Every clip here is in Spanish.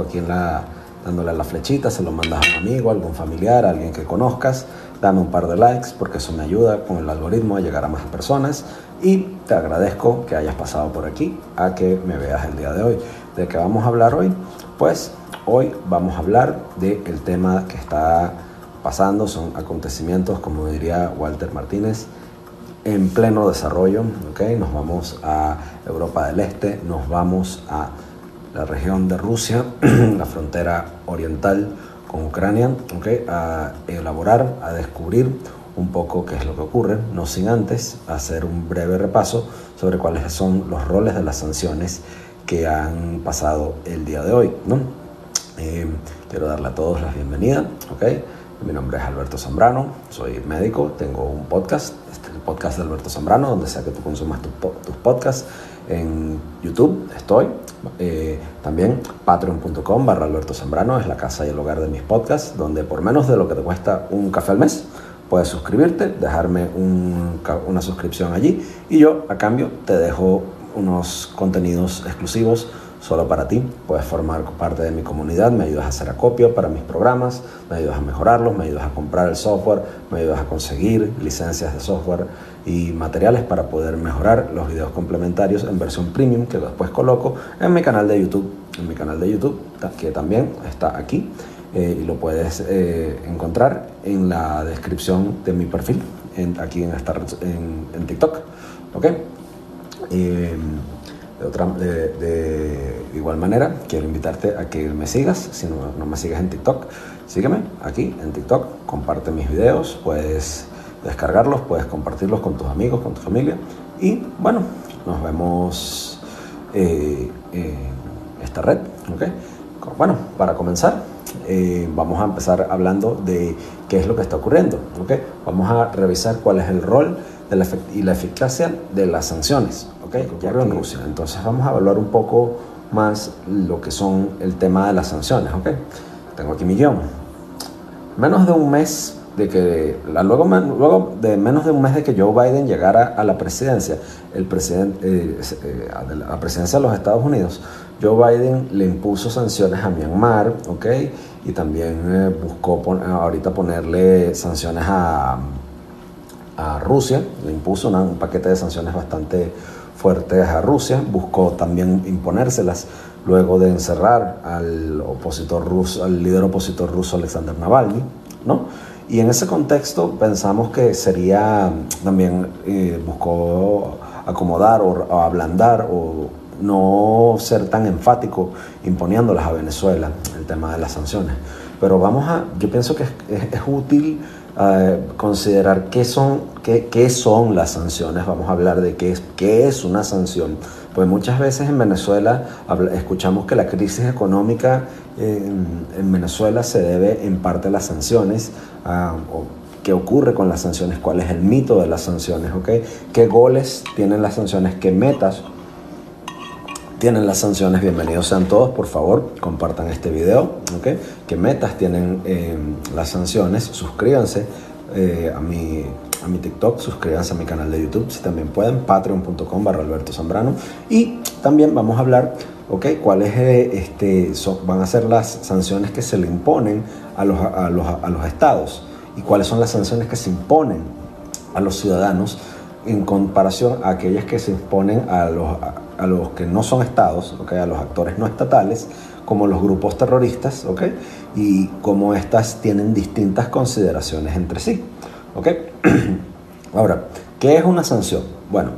aquí en la, dándole la flechita, se lo mandas a un amigo, a algún familiar, a alguien que conozcas, dame un par de likes porque eso me ayuda con el algoritmo a llegar a más personas y te agradezco que hayas pasado por aquí a que me veas el día de hoy. ¿De qué vamos a hablar hoy? Pues hoy vamos a hablar del tema que está pasando, son acontecimientos, como diría Walter Martínez, en pleno desarrollo, ¿okay? Nos vamos a Europa del Este, nos vamos a la región de Rusia, la frontera oriental con Ucrania, ¿okay? a elaborar, a descubrir un poco qué es lo que ocurre, no sin antes hacer un breve repaso sobre cuáles son los roles de las sanciones que han pasado el día de hoy. ¿no? Eh, quiero darle a todos la bienvenida. ¿okay? Mi nombre es Alberto Zambrano, soy médico, tengo un podcast, este es el podcast de Alberto Zambrano, donde sea que tú consumas tus podcasts. En YouTube estoy, eh, también patreon.com barra Alberto Zambrano es la casa y el hogar de mis podcasts, donde por menos de lo que te cuesta un café al mes, puedes suscribirte, dejarme una suscripción allí y yo a cambio te dejo unos contenidos exclusivos solo para ti. Puedes formar parte de mi comunidad, me ayudas a hacer acopio para mis programas, me ayudas a mejorarlos, me ayudas a comprar el software, me ayudas a conseguir licencias de software y materiales para poder mejorar los videos complementarios en versión premium que después coloco en mi canal de YouTube, en mi canal de YouTube que también está aquí eh, y lo puedes eh, encontrar en la descripción de mi perfil aquí en, esta, en, TikTok. ¿ok? Eh, de, otra, igual manera, quiero invitarte a que me sigas. Si no, no, me sigues en TikTok, sígueme aquí en TikTok. Comparte mis videos, puedes descargarlos, puedes compartirlos con tus amigos, con tu familia. Y bueno, nos vemos eh, esta red. Bueno, para comenzar, eh, vamos a empezar hablando de qué es lo que está ocurriendo. Vamos a revisar cuál es el rol y la eficacia de las sanciones ¿okay? que ocurrió en Rusia. Entonces vamos a evaluar un poco más lo que son el tema de las sanciones. ¿okay? Tengo aquí mi guion. Menos de un mes de que luego, luego de menos de un mes de que Joe Biden llegara a la presidencia, el presidente, eh, eh, a la presidencia de los Estados Unidos, Joe Biden le impuso sanciones a Myanmar, ¿ok? Y también eh, buscó ahorita ponerle sanciones a, a Rusia, le impuso un paquete de sanciones bastante fuertes a Rusia, buscó también imponérselas luego de encerrar al opositor ruso, al líder opositor ruso Alexander Navalny, ¿no? Y en ese contexto pensamos que sería también eh, buscó acomodar o, o, ablandar o no ser tan enfático imponiéndolas a Venezuela el tema de las sanciones. Pero vamos a, yo pienso que es, es, es útil considerar qué son, qué, qué, son las sanciones. Vamos a hablar de qué es, qué es una sanción. Pues muchas veces en Venezuela escuchamos que la crisis económica en, en Venezuela se debe en parte a las sanciones. Uh, o qué ocurre con las sanciones, cuál es el mito de las sanciones, ¿ok? ¿Qué goles tienen las sanciones? ¿Qué metas tienen las sanciones? Bienvenidos sean todos, por favor, compartan este video, ¿ok? ¿Qué metas tienen eh, las sanciones? Suscríbanse eh, a, mi, a mi TikTok, suscríbanse a mi canal de YouTube, si también pueden, patreon.com barra Alberto Zambrano. Y también vamos a hablar ¿ok? ¿Cuáles este, son, van a ser las sanciones que se le imponen a los, a los, a los estados? ¿Y cuáles son las sanciones que se imponen a los ciudadanos en comparación a aquellas que se imponen a los, a, los que no son estados, ¿ok? A los actores no estatales, como los grupos terroristas, ¿ok? Y cómo estas tienen distintas consideraciones entre sí, ¿ok? Ahora, ¿qué es una sanción? Bueno,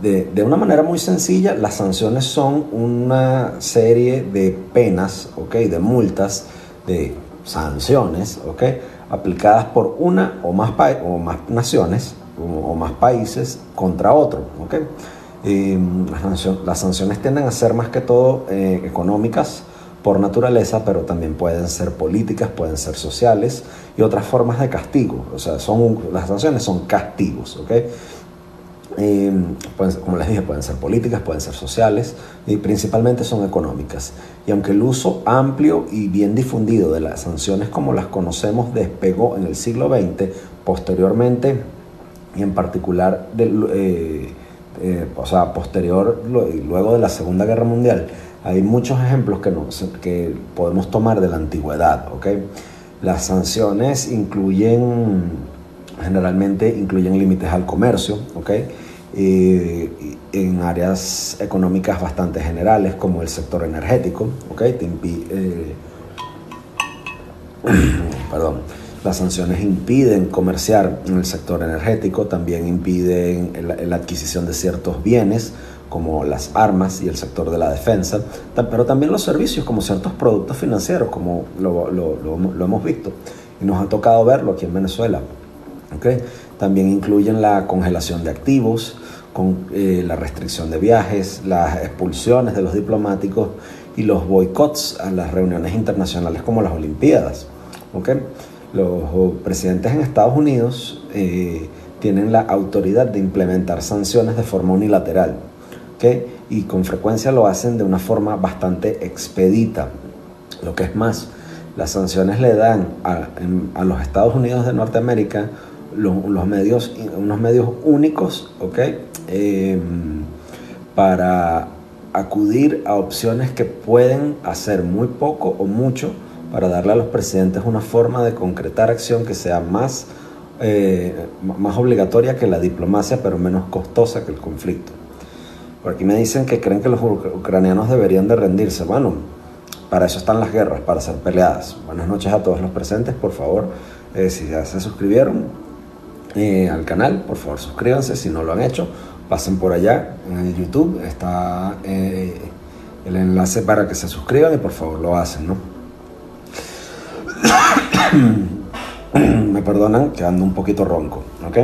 de, de, una manera muy sencilla, las sanciones son una serie de penas, ¿ok? De multas, de sanciones, ¿ok? Aplicadas por una o más, o más naciones o, más países contra otro, ¿ok? Eh, las, sanciones tienden a ser más que todo eh, económicas por naturaleza, pero también pueden ser políticas, pueden ser sociales y otras formas de castigo. O sea, son, las sanciones son castigos, ¿ok? Pueden, como les dije, pueden ser políticas, pueden ser sociales y principalmente son económicas. Y aunque el uso amplio y bien difundido de las sanciones como las conocemos despegó en el siglo XX, posteriormente y en particular, eh, eh, o sea, posterior, luego de la Segunda Guerra Mundial, Hay muchos ejemplos que, que podemos tomar de la antigüedad. ¿okay? Las sanciones incluyen, generalmente incluyen límites al comercio, ¿okay? Eh, en áreas económicas bastante generales como el sector energético, ¿okay? Eh, perdón, las sanciones impiden comerciar en el sector energético, también impiden la, adquisición de ciertos bienes como las armas y el sector de la defensa, pero también los servicios como ciertos productos financieros, como lo, lo hemos visto. Y nos ha tocado verlo aquí en Venezuela. ¿okay? También incluyen la congelación de activos, con eh, la restricción de viajes, las expulsiones de los diplomáticos y los boicots a las reuniones internacionales como las Olimpiadas. ¿okay? Los presidentes en Estados Unidos eh, tienen la autoridad de implementar sanciones de forma unilateral ¿okay? y con frecuencia lo hacen de una forma bastante expedita. Lo que es más, las sanciones le dan a, los Estados Unidos de Norteamérica los, medios, unos medios únicos, ¿ok? Em, para acudir a opciones que pueden hacer muy poco o mucho para darle a los presidentes una forma de concretar acción que sea más, eh, más obligatoria que la diplomacia, pero menos costosa que el conflicto. Por aquí me dicen que creen que los ucranianos deberían de rendirse. Bueno, para eso están las guerras, para ser peleadas. Buenas noches a todos los presentes, por favor, eh, si ya se suscribieron, eh, al canal, por favor suscríbanse si no lo han hecho, pasen por allá en YouTube, está el enlace para que se suscriban y por favor lo hacen, ¿no? Me perdonan que ando un poquito ronco, ¿ok?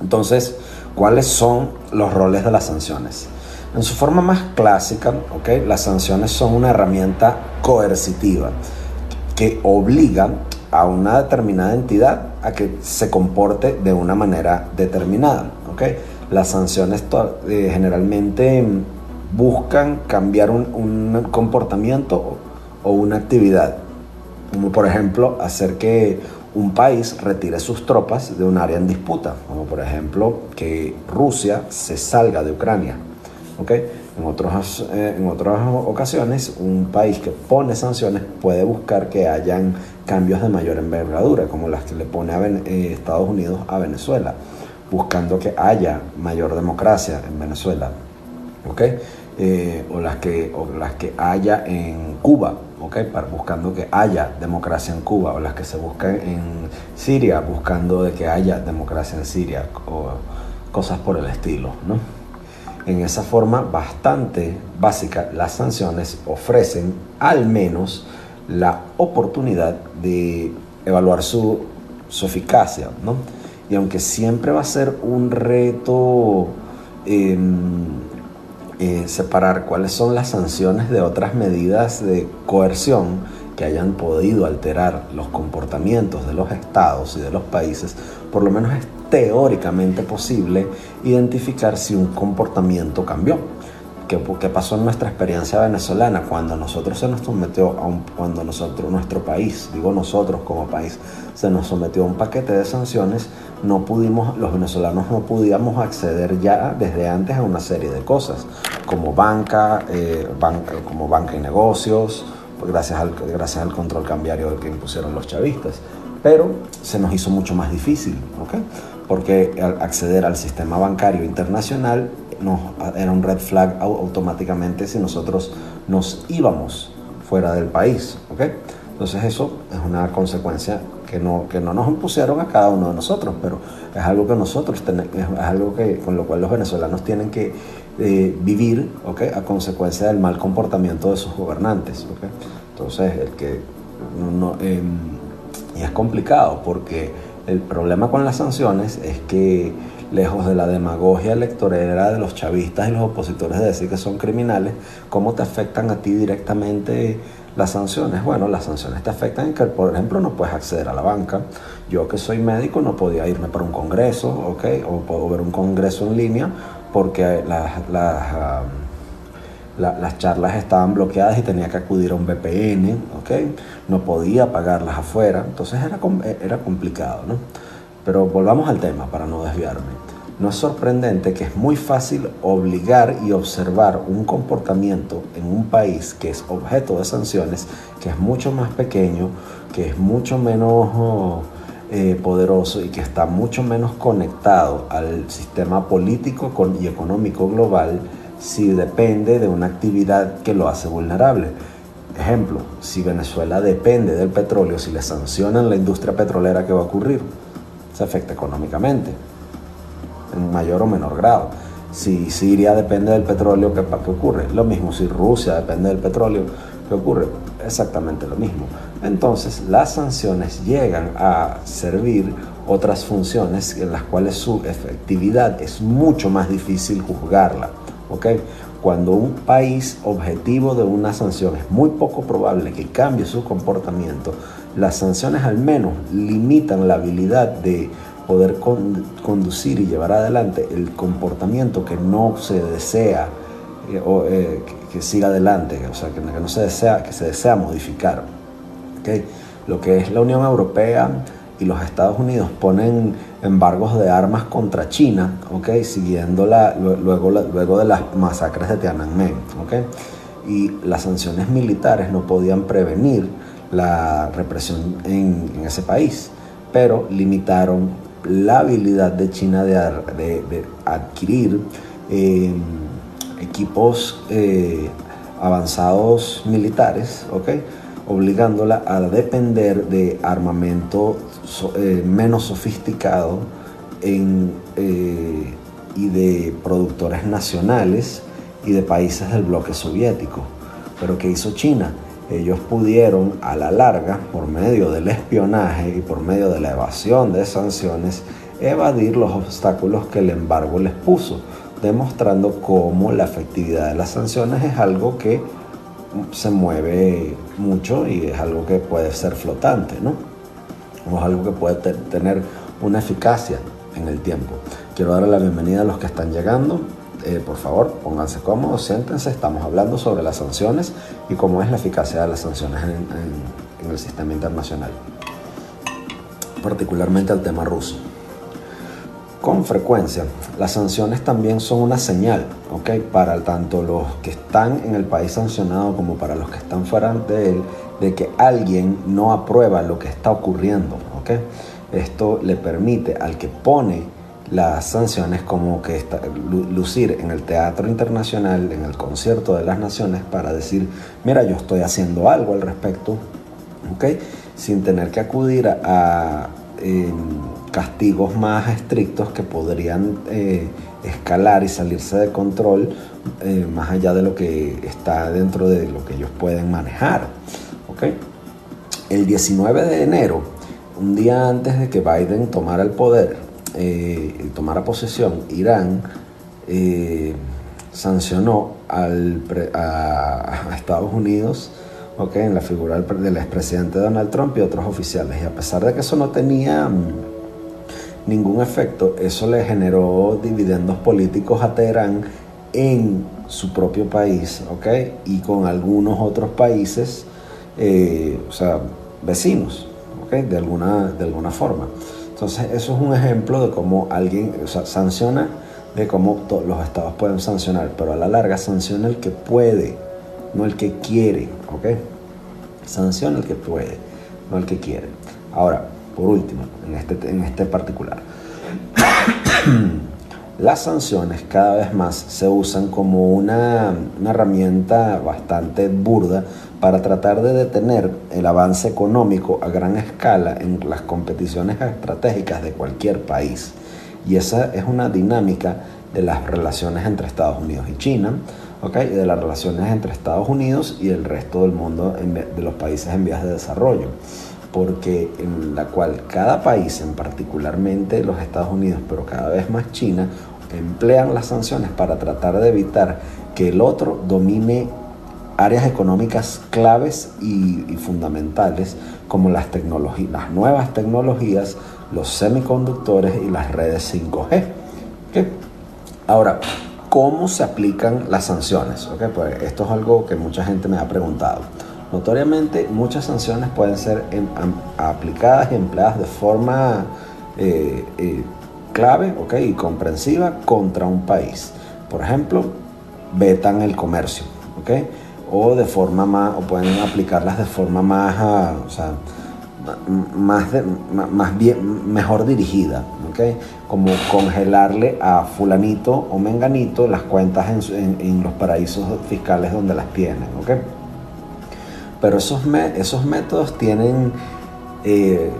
Entonces, ¿cuáles son los roles de las sanciones? En su forma más clásica, ¿ok? Las sanciones son una herramienta coercitiva que obliga a una determinada entidad a que se comporte de una manera determinada. ¿okay? Las sanciones eh, generalmente buscan cambiar un, comportamiento o una actividad, como por ejemplo hacer que un país retire sus tropas de un área en disputa, como por ejemplo que Rusia se salga de Ucrania. ¿okay? En, otros, eh, en otras ocasiones, un país que pone sanciones puede buscar que hayan cambios de mayor envergadura, como las que le pone eh, Estados Unidos a Venezuela, buscando que haya mayor democracia en Venezuela, ¿okay? Eh, o, las que, o las que haya en Cuba, ¿okay? Buscando que haya democracia en Cuba, o las que se buscan en Siria, buscando de que haya democracia en Siria, o cosas por el estilo, ¿no? En esa forma bastante básica, las sanciones ofrecen al menos la oportunidad de evaluar su, eficacia, ¿no? Y aunque siempre va a ser un reto em, eh, separar cuáles son las sanciones de otras medidas de coerción que hayan podido alterar los comportamientos de los estados y de los países, por lo menos es teóricamente posible identificar si un comportamiento cambió. ¿Qué, ¿Qué, pasó en nuestra experiencia venezolana cuando nosotros se nos sometió a un, cuando nosotros, nuestro país, digo nosotros como país, se nos sometió a un paquete de sanciones, no pudimos, los venezolanos no pudíamos acceder ya desde antes a una serie de cosas, como banca, eh, banca como banca y negocios, gracias al, gracias al control cambiario que impusieron los chavistas. Pero se nos hizo mucho más difícil, ¿ok? porque acceder al sistema bancario internacional nos, era un red flag automáticamente si nosotros nos íbamos fuera del país. ¿okay? Entonces eso es una consecuencia que no, que no nos impusieron a cada uno de nosotros, pero es algo que nosotros tenemos, es algo que, con lo cual los venezolanos tienen que eh, vivir ¿okay? a consecuencia del mal comportamiento de sus gobernantes. ¿okay? Entonces, el que em, y es complicado porque el problema con las sanciones es que lejos de la demagogia electorera de los chavistas y los opositores de decir que son criminales, ¿cómo te afectan a ti directamente las sanciones? Bueno, las sanciones te afectan en que, por ejemplo, no puedes acceder a la banca. Yo que soy médico no podía irme para un congreso, ¿ok? O puedo ver un congreso en línea porque las, las, las charlas estaban bloqueadas y tenía que acudir a un VPN, ¿ok? No podía pagarlas afuera, entonces era, era complicado, ¿no? Pero volvamos al tema para no desviarme. no es sorprendente que es muy fácil obligar y observar un comportamiento en un país que es objeto de sanciones, que es mucho más pequeño, que es mucho menos oh, eh, poderoso y que está mucho menos conectado al sistema político y económico global si depende de una actividad que lo hace vulnerable. Ejemplo, si Venezuela depende del petróleo, si le sancionan la industria petrolera, ¿qué va a ocurrir? Se afecta económicamente en mayor o menor grado. Si Siria depende del petróleo, ¿qué, ¿qué ocurre? Lo mismo si Rusia depende del petróleo, ¿qué ocurre? Exactamente lo mismo. Entonces, las sanciones llegan a servir otras funciones en las cuales su efectividad es mucho más difícil juzgarla. ¿okay? Cuando un país objetivo de una sanción es muy poco probable que cambie su comportamiento, las sanciones al menos limitan la habilidad de poder conducir y llevar adelante el comportamiento que no se desea eh, o, eh, que, siga adelante, o sea, que, no se desea, que se desea modificar. ¿okay? Lo que es la Unión Europea y los Estados Unidos ponen embargos de armas contra China, ¿okay? siguiendo la, luego, luego de las masacres de Tiananmen. ¿okay? Y las sanciones militares no podían prevenir la represión en, ese país, pero limitaron la habilidad de China de, adquirir em, equipos eh, avanzados militares, obligándola a depender de armamento eh, menos sofisticado eh, y de productores nacionales y de países del bloque soviético. Pero ¿qué hizo China? Ellos pudieron a la larga, por medio del espionaje y por medio de la evasión de sanciones, evadir los obstáculos que el embargo les puso, demostrando cómo la efectividad de las sanciones es algo que se mueve mucho y es algo que puede ser flotante, ¿no? O es algo que puede tener una eficacia en el tiempo. Quiero darle la bienvenida a los que están llegando. Eh, por favor, pónganse cómodos, siéntense, estamos hablando sobre las sanciones y cómo es la eficacia de las sanciones en, el sistema internacional, particularmente el tema ruso. Con frecuencia, las sanciones también son una señal, ¿ok? Para tanto los que están en el país sancionado como para los que están fuera de él, de que alguien no aprueba lo que está ocurriendo, ¿ok? Esto le permite al que pone las sanciones como que está, lucir en el teatro internacional, en el concierto de las naciones, para decir, mira, yo estoy haciendo algo al respecto, ¿ok? Sin tener que acudir a, castigos más estrictos que podrían eh, escalar y salirse de control eh, más allá de lo que está dentro de lo que ellos pueden manejar, ¿ok? El 19 de enero, un día antes de que Biden tomara el poder, eh, tomara posesión, Irán eh, sancionó a, Estados Unidos okay, en la figura del, expresidente Donald Trump y otros oficiales. Y a pesar de que eso no tenía mm, ningún efecto, eso le generó dividendos políticos a Teherán en su propio país okay, y con algunos otros países, eh, o sea, vecinos, okay, de, alguna, de alguna forma. Entonces, eso es un ejemplo de cómo alguien sanciona, de cómo los estados pueden sancionar, pero a la larga sanciona el que puede, no el que quiere, ¿ok? Sanciona el que puede, no el que quiere. Ahora, por último, en este, en este particular, las sanciones cada vez más se usan como una, una herramienta bastante burda para tratar de detener el avance económico a gran escala en las competiciones estratégicas de cualquier país. Y esa es una dinámica de las relaciones entre Estados Unidos y China, ¿okay? y de las relaciones entre Estados Unidos y el resto del mundo de los países en vías de desarrollo. Porque en la cual cada país, en particularmente los Estados Unidos, pero cada vez más China, emplean las sanciones para tratar de evitar que el otro domine áreas económicas claves y, fundamentales como las, tecnologías, las nuevas tecnologías, los semiconductores y las redes 5G. Ahora, ¿cómo se aplican las sanciones? Pues esto es algo que mucha gente me ha preguntado. Notoriamente, muchas sanciones pueden ser aplicadas y empleadas de forma eh, eh, clave y comprensiva contra un país. Por ejemplo, vetan el comercio, o de forma más, o pueden aplicarlas de forma más, ah, o sea, más, más bien, mejor dirigida, como congelarle a fulanito o menganito las cuentas en, los paraísos fiscales donde las tienen. Pero esos, esos métodos tienen eh,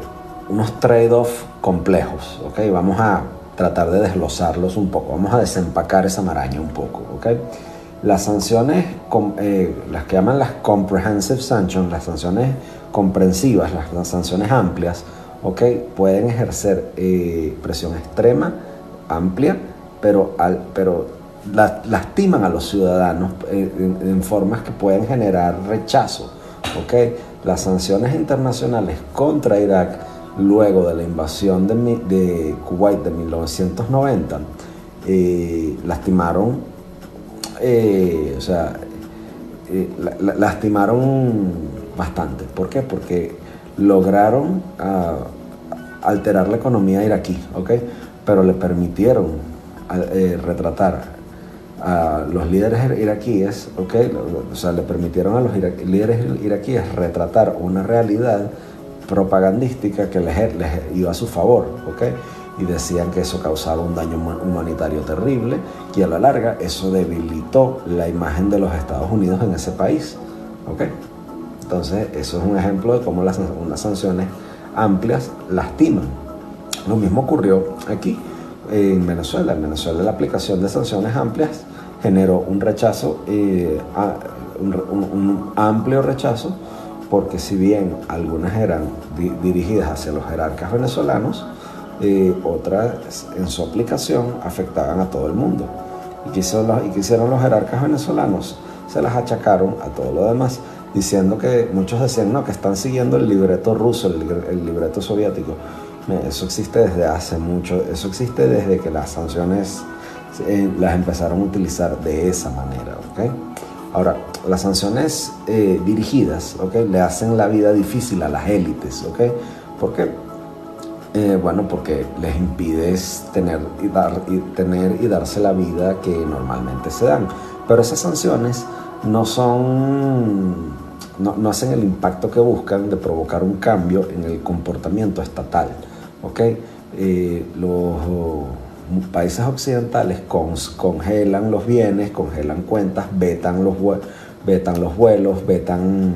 unos trade-off complejos. Vamos a tratar de desglosarlos un poco, vamos a desempacar esa maraña un poco. Las sanciones, eh, las que llaman las comprehensive sanctions, las sanciones comprensivas, las, sanciones amplias, okay, pueden ejercer eh, presión extrema, amplia, pero, al, pero lastiman a los ciudadanos eh, en, formas que pueden generar rechazo. Okay. Las sanciones internacionales contra Irak luego de la invasión de, de Kuwait de 1990 lastimaron eh, o sea, eh, lastimaron bastante. ¿Por qué? Porque lograron ah, alterar la economía iraquí, ¿ok? Pero le permitieron eh, retratar a los líderes iraquíes, ¿ok? O sea, le permitieron a los líderes iraquíes retratar una realidad propagandística que les, les iba a su favor, ¿ok? Y decían que eso causaba un daño humanitario terrible y a la larga eso debilitó la imagen de los Estados Unidos en ese país. ¿ok? Entonces eso es un ejemplo de cómo las unas sanciones amplias lastiman. Lo mismo ocurrió aquí en Venezuela. En Venezuela la aplicación de sanciones amplias generó un rechazo, eh, un, amplio rechazo, porque si bien algunas eran dirigidas hacia los jerarcas venezolanos, eh, otras en su aplicación afectaban a todo el mundo. Y qué, hicieron los, jerarcas venezolanos, se las achacaron a todo lo demás, diciendo que muchos decían, no, que están siguiendo el libreto ruso, el, libreto soviético. Eso existe desde hace mucho, eso existe desde que las sanciones eh, las empezaron a utilizar de esa manera. ¿okay? Ahora, las sanciones eh, dirigidas ¿okay? le hacen la vida difícil a las élites. ¿okay? ¿Por qué? Eh, bueno, porque les impide tener y, dar, y tener y darse la vida que normalmente se dan. Pero esas sanciones no son, no, hacen el impacto que buscan de provocar un cambio en el comportamiento estatal. ¿okay? Eh, los países occidentales congelan los bienes, congelan cuentas, vetan los, vetan los vuelos, vetan,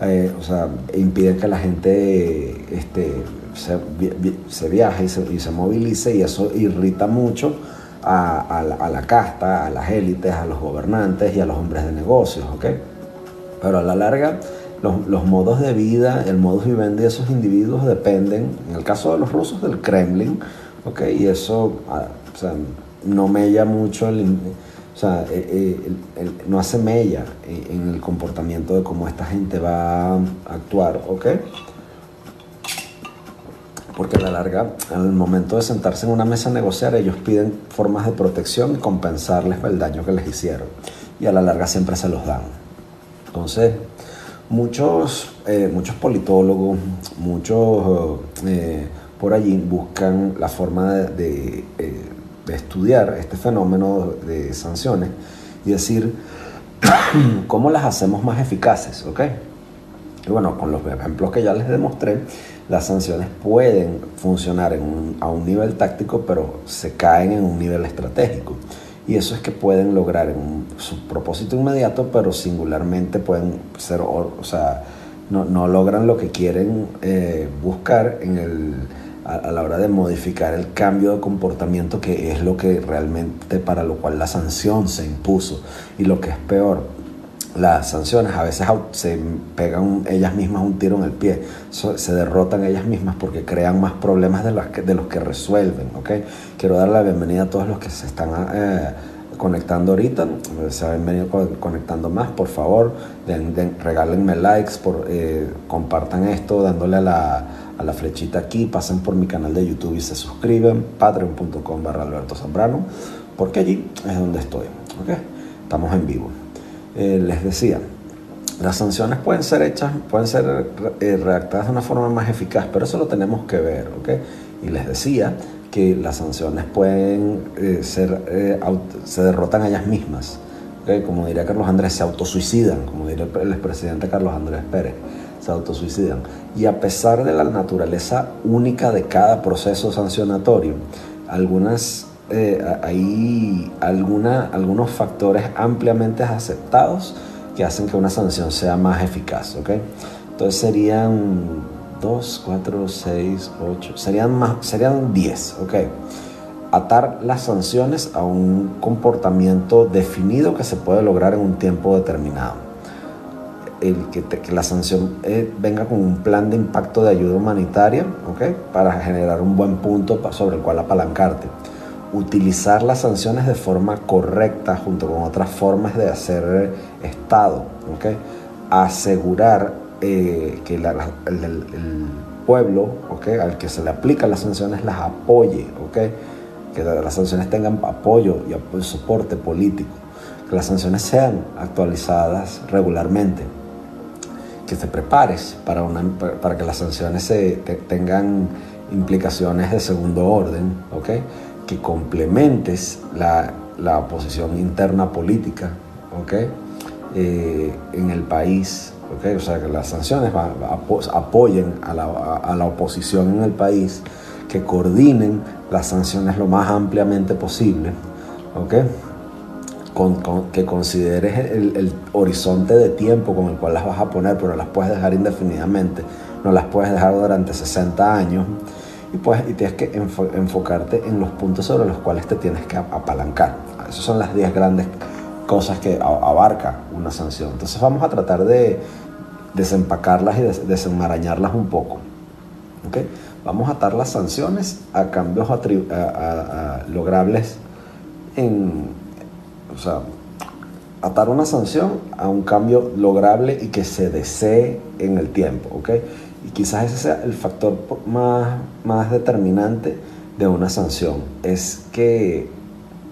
eh, o sea, impiden que la gente este, se, viaja y se, movilice y eso irrita mucho a, la, casta, a las élites, a los gobernantes y a los hombres de negocios, ¿ok? Pero a la larga, los, modos de vida, el modus vivendi de esos individuos dependen, en el caso de los rusos, del Kremlin, ¿ok? Y eso ah, no mella mucho o sea, eh, eh, no hace mella en el comportamiento de cómo esta gente va a actuar, ¿ok? Porque a la larga, al momento de sentarse en una mesa a negociar, ellos piden formas de protección y compensarles el daño que les hicieron. Y a la larga siempre se los dan. Entonces, muchos, eh, muchos politólogos, muchos eh, por allí buscan la forma de, eh, de, estudiar este fenómeno de sanciones y decir cómo las hacemos más eficaces, ¿ok? Y bueno, con los ejemplos que ya les demostré, las sanciones pueden funcionar a un nivel táctico, pero se caen en un nivel estratégico. Y eso es que pueden lograr su propósito inmediato, pero singularmente pueden ser, o, sea, no, logran lo que quieren eh, buscar en el, a, la hora de modificar el cambio de comportamiento, que es lo que realmente para lo cual la sanción se impuso. Y lo que es peor, las sanciones a veces se pegan ellas mismas un tiro en el pie, se derrotan ellas mismas porque crean más problemas de los que, de los que resuelven. ¿okay? Quiero dar la bienvenida a todos los que se están eh, conectando ahorita, se han venido conectando más, por favor, den, regálenme likes, por, eh, compartan esto dándole a la, a la flechita aquí, pasen por mi canal de YouTube y se suscriben, patreon.com barra Alberto Zambrano, porque allí es donde estoy. ¿okay? Estamos en vivo. Eh, les decía, las sanciones pueden ser hechas, pueden ser eh, redactadas de una forma más eficaz, pero eso lo tenemos que ver, ¿ok? Y les decía que las sanciones pueden eh, ser, eh, se derrotan ellas mismas. Como diría Carlos Andrés, se autosuicidan, como diría el expresidente Carlos Andrés Pérez, se autosuicidan. Y a pesar de la naturaleza única de cada proceso sancionatorio, algunas, eh, hay alguna, algunos factores ampliamente aceptados que hacen que una sanción sea más eficaz. ¿okay? Entonces serían 2, 4, 6, 8, serían, más, serían 10, ok. Atar las sanciones a un comportamiento definido que se puede lograr en un tiempo determinado. El que, que la sanción eh, venga con un plan de impacto de ayuda humanitaria, ok, para generar un buen punto sobre el cual apalancarte. Utilizar las sanciones de forma correcta junto con otras formas de hacer Estado, ok. Asegurar eh, que el, pueblo okay, al que se le aplican las sanciones las apoye, okay, que las sanciones tengan apoyo y soporte político, que las sanciones sean actualizadas regularmente, que te prepares para, una, para que las sanciones se, tengan implicaciones de segundo orden, okay, que complementes la, la oposición interna política okay, eh, en el país o sea, que las sanciones apoyen a la, oposición en el país, que coordinen las sanciones lo más ampliamente posible, que consideres el, horizonte de tiempo con el cual las vas a poner, pero las puedes dejar indefinidamente, no las puedes dejar durante 60 años. Y, pues, y tienes que enfocarte en los puntos sobre los cuales te tienes que apalancar. Esas son las 10 grandes cosas que abarca una sanción. Entonces vamos a tratar de desempacarlas y desenmarañarlas un poco. ¿Okay? Vamos a atar las sanciones a cambios logrables en, o sea, atar una sanción a un cambio lograble y que se desee en el tiempo, ¿ok? Y quizás ese sea el factor más, más determinante de una sanción, es que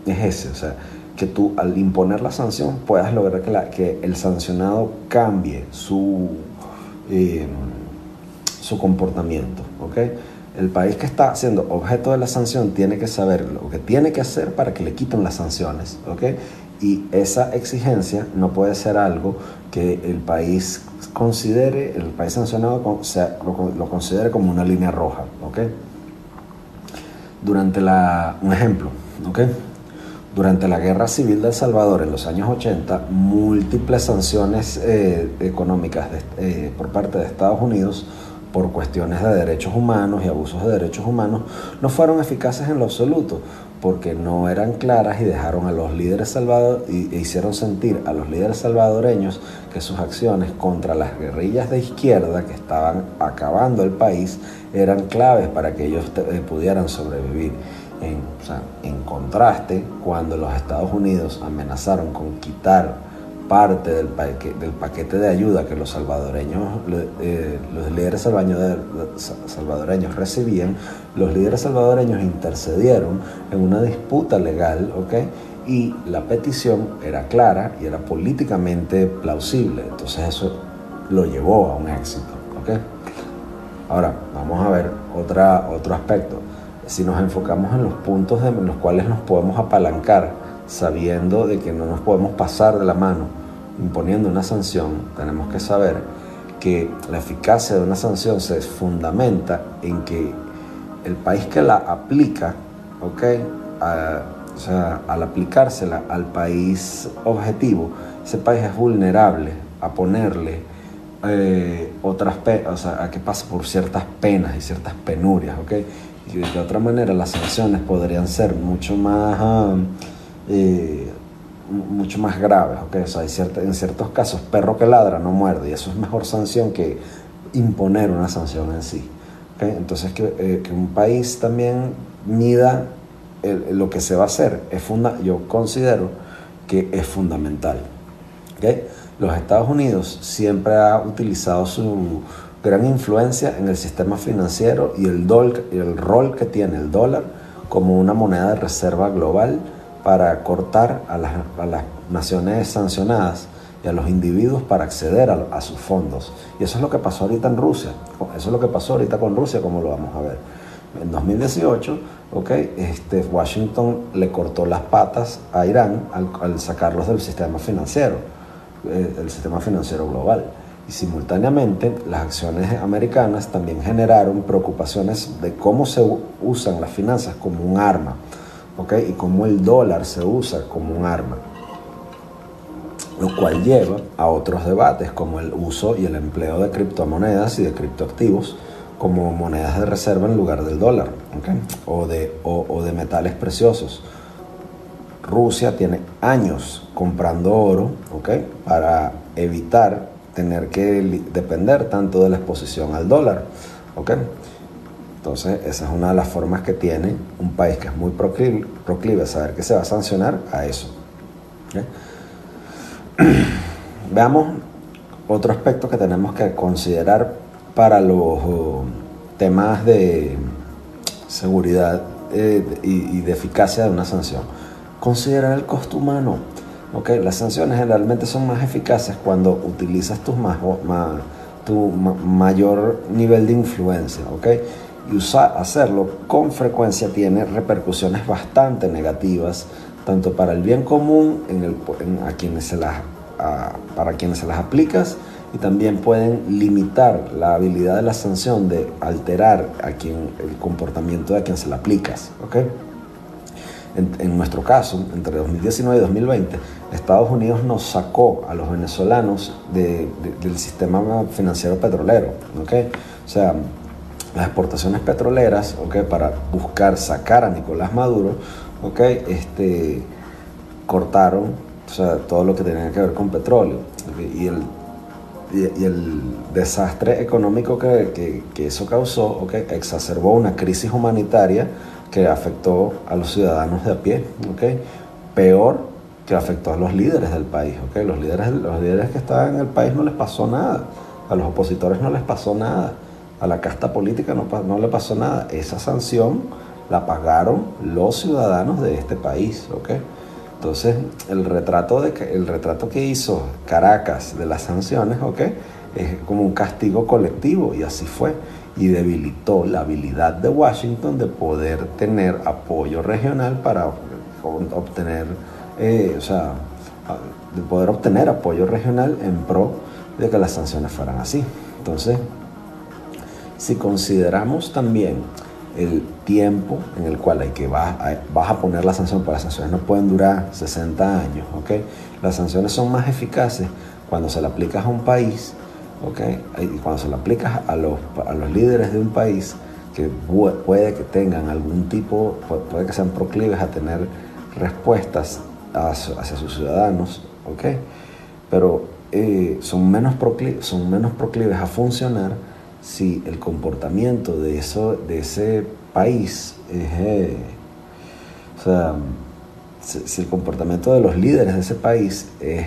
es ese, o sea, que tú al imponer la sanción puedas lograr que, la, que el sancionado cambie su, eh, su comportamiento. ¿okay? El país que está siendo objeto de la sanción tiene que saber lo que tiene que hacer para que le quiten las sanciones. ¿okay? Y esa exigencia no puede ser algo que el país considere, el país sancionado lo, considere como una línea roja. Durante la, un ejemplo, ¿okay? Durante la Guerra Civil de El Salvador en los años 80, múltiples sanciones eh, económicas eh, por parte de Estados Unidos por cuestiones de derechos humanos y abusos de derechos humanos no fueron eficaces en lo absoluto porque no eran claras y dejaron a los líderes salvador y e hicieron sentir a los líderes salvadoreños que sus acciones contra las guerrillas de izquierda que estaban acabando el país eran claves para que ellos eh, pudieran sobrevivir. En contraste, cuando los Estados Unidos amenazaron con quitar parte del, del paquete de ayuda que los salvadoreños, eh, los líderes salvadoreños recibían, los líderes salvadoreños intercedieron en una disputa legal, ¿ok? Y la petición era clara y era políticamente plausible. Entonces eso lo llevó a un éxito, ¿ok? Ahora, vamos a ver otra, otro aspecto si nos enfocamos en los puntos en los cuales nos podemos apalancar, sabiendo de que no nos podemos pasar de la mano imponiendo una sanción, tenemos que saber que la eficacia de una sanción se fundamenta en que el país que la aplica, ¿ok? o sea, al aplicársela al país objetivo, ese país es vulnerable a ponerle eh, otras, o sea, a que pase por ciertas penas y ciertas penurias, ¿ok? y de otra manera las sanciones podrían ser mucho más, ah, eh, mucho más graves. ¿okay? O sea, en ciertos casos, perro que ladra no muerde y eso es mejor sanción que imponer una sanción en sí. Entonces, que, eh, que, un país también mida lo que se va a hacer, es funda yo considero que es fundamental. ¿okay? Los Estados Unidos siempre ha utilizado su gran influencia en el sistema financiero y el, el rol que tiene el dólar como una moneda de reserva global para cortar a las, naciones sancionadas y a los individuos para acceder a, sus fondos. Y eso es lo que pasó ahorita en Rusia. Eso es lo que pasó ahorita con Rusia, como lo vamos a ver. en 2018, okay, este, Washington le cortó las patas a Irán al, sacarlos del sistema financiero, eh, el sistema financiero global. Y simultáneamente las acciones americanas también generaron preocupaciones de cómo se usan las finanzas como un arma okay, y cómo el dólar se usa como un arma. Lo cual lleva a otros debates como el uso y el empleo de criptomonedas y de criptoactivos como monedas de reserva en lugar del dólar okay, o, de, o de metales preciosos. Rusia tiene años comprando oro okay, para evitar tener que depender tanto de la exposición al dólar. ¿okay? Entonces, esa es una de las formas que tiene un país que es muy proclive, a saber que se va a sancionar a eso. Veamos otro aspecto que tenemos que considerar para los uh, temas de seguridad eh, y, de eficacia de una sanción. Considerar el costo humano. Okay, las sanciones generalmente son más eficaces cuando utilizas tu mayor nivel de influencia. Okay? Y usar, hacerlo con frecuencia tiene repercusiones bastante negativas, tanto para el bien común en el, a quienes se las, para quienes se las aplicas y también pueden limitar la habilidad de la sanción de alterar a quien, el comportamiento de quien se la aplicas. ¿okay? En, nuestro caso, entre 2019 y 2020, Estados Unidos nos sacó a los venezolanos del sistema financiero petrolero. ¿okay? O sea, las exportaciones petroleras ¿okay? para buscar sacar a Nicolás Maduro, ¿okay? este, cortaron o sea, todo lo que tenía que ver con petróleo. Y el, y, el desastre económico que, que, eso causó ¿okay? exacerbó una crisis humanitaria que afectó a los ciudadanos de a pie, ¿okay? peor que afectó a los líderes del país. ¿okay? Los, líderes, los líderes que estaban en el país no les pasó nada, a los opositores no les pasó nada, a la casta política no, no le pasó nada. Esa sanción la pagaron los ciudadanos de este país. ¿okay? Entonces, el retrato, de el retrato que hizo Caracas de las sanciones ¿okay? es como un castigo colectivo y así fue y debilitó la habilidad de Washington de poder tener apoyo regional para obtener, eh, o sea, de poder obtener apoyo regional en pro de que las sanciones fueran así. Entonces, si consideramos también el tiempo en el cual hay que vas vas a poner la sanción, porque las sanciones no pueden durar 60 años, ¿ok? Las sanciones son más eficaces cuando se le aplicas a un país ¿okay? Y cuando se lo aplicas a los, a los líderes de un país que puede que tengan algún tipo, puede que sean proclives a tener respuestas hacia sus ciudadanos, ¿okay? pero eh, son, menos son menos proclives a funcionar si el comportamiento de, eso, de ese país es, eh, o sea, si el comportamiento de los líderes de ese país es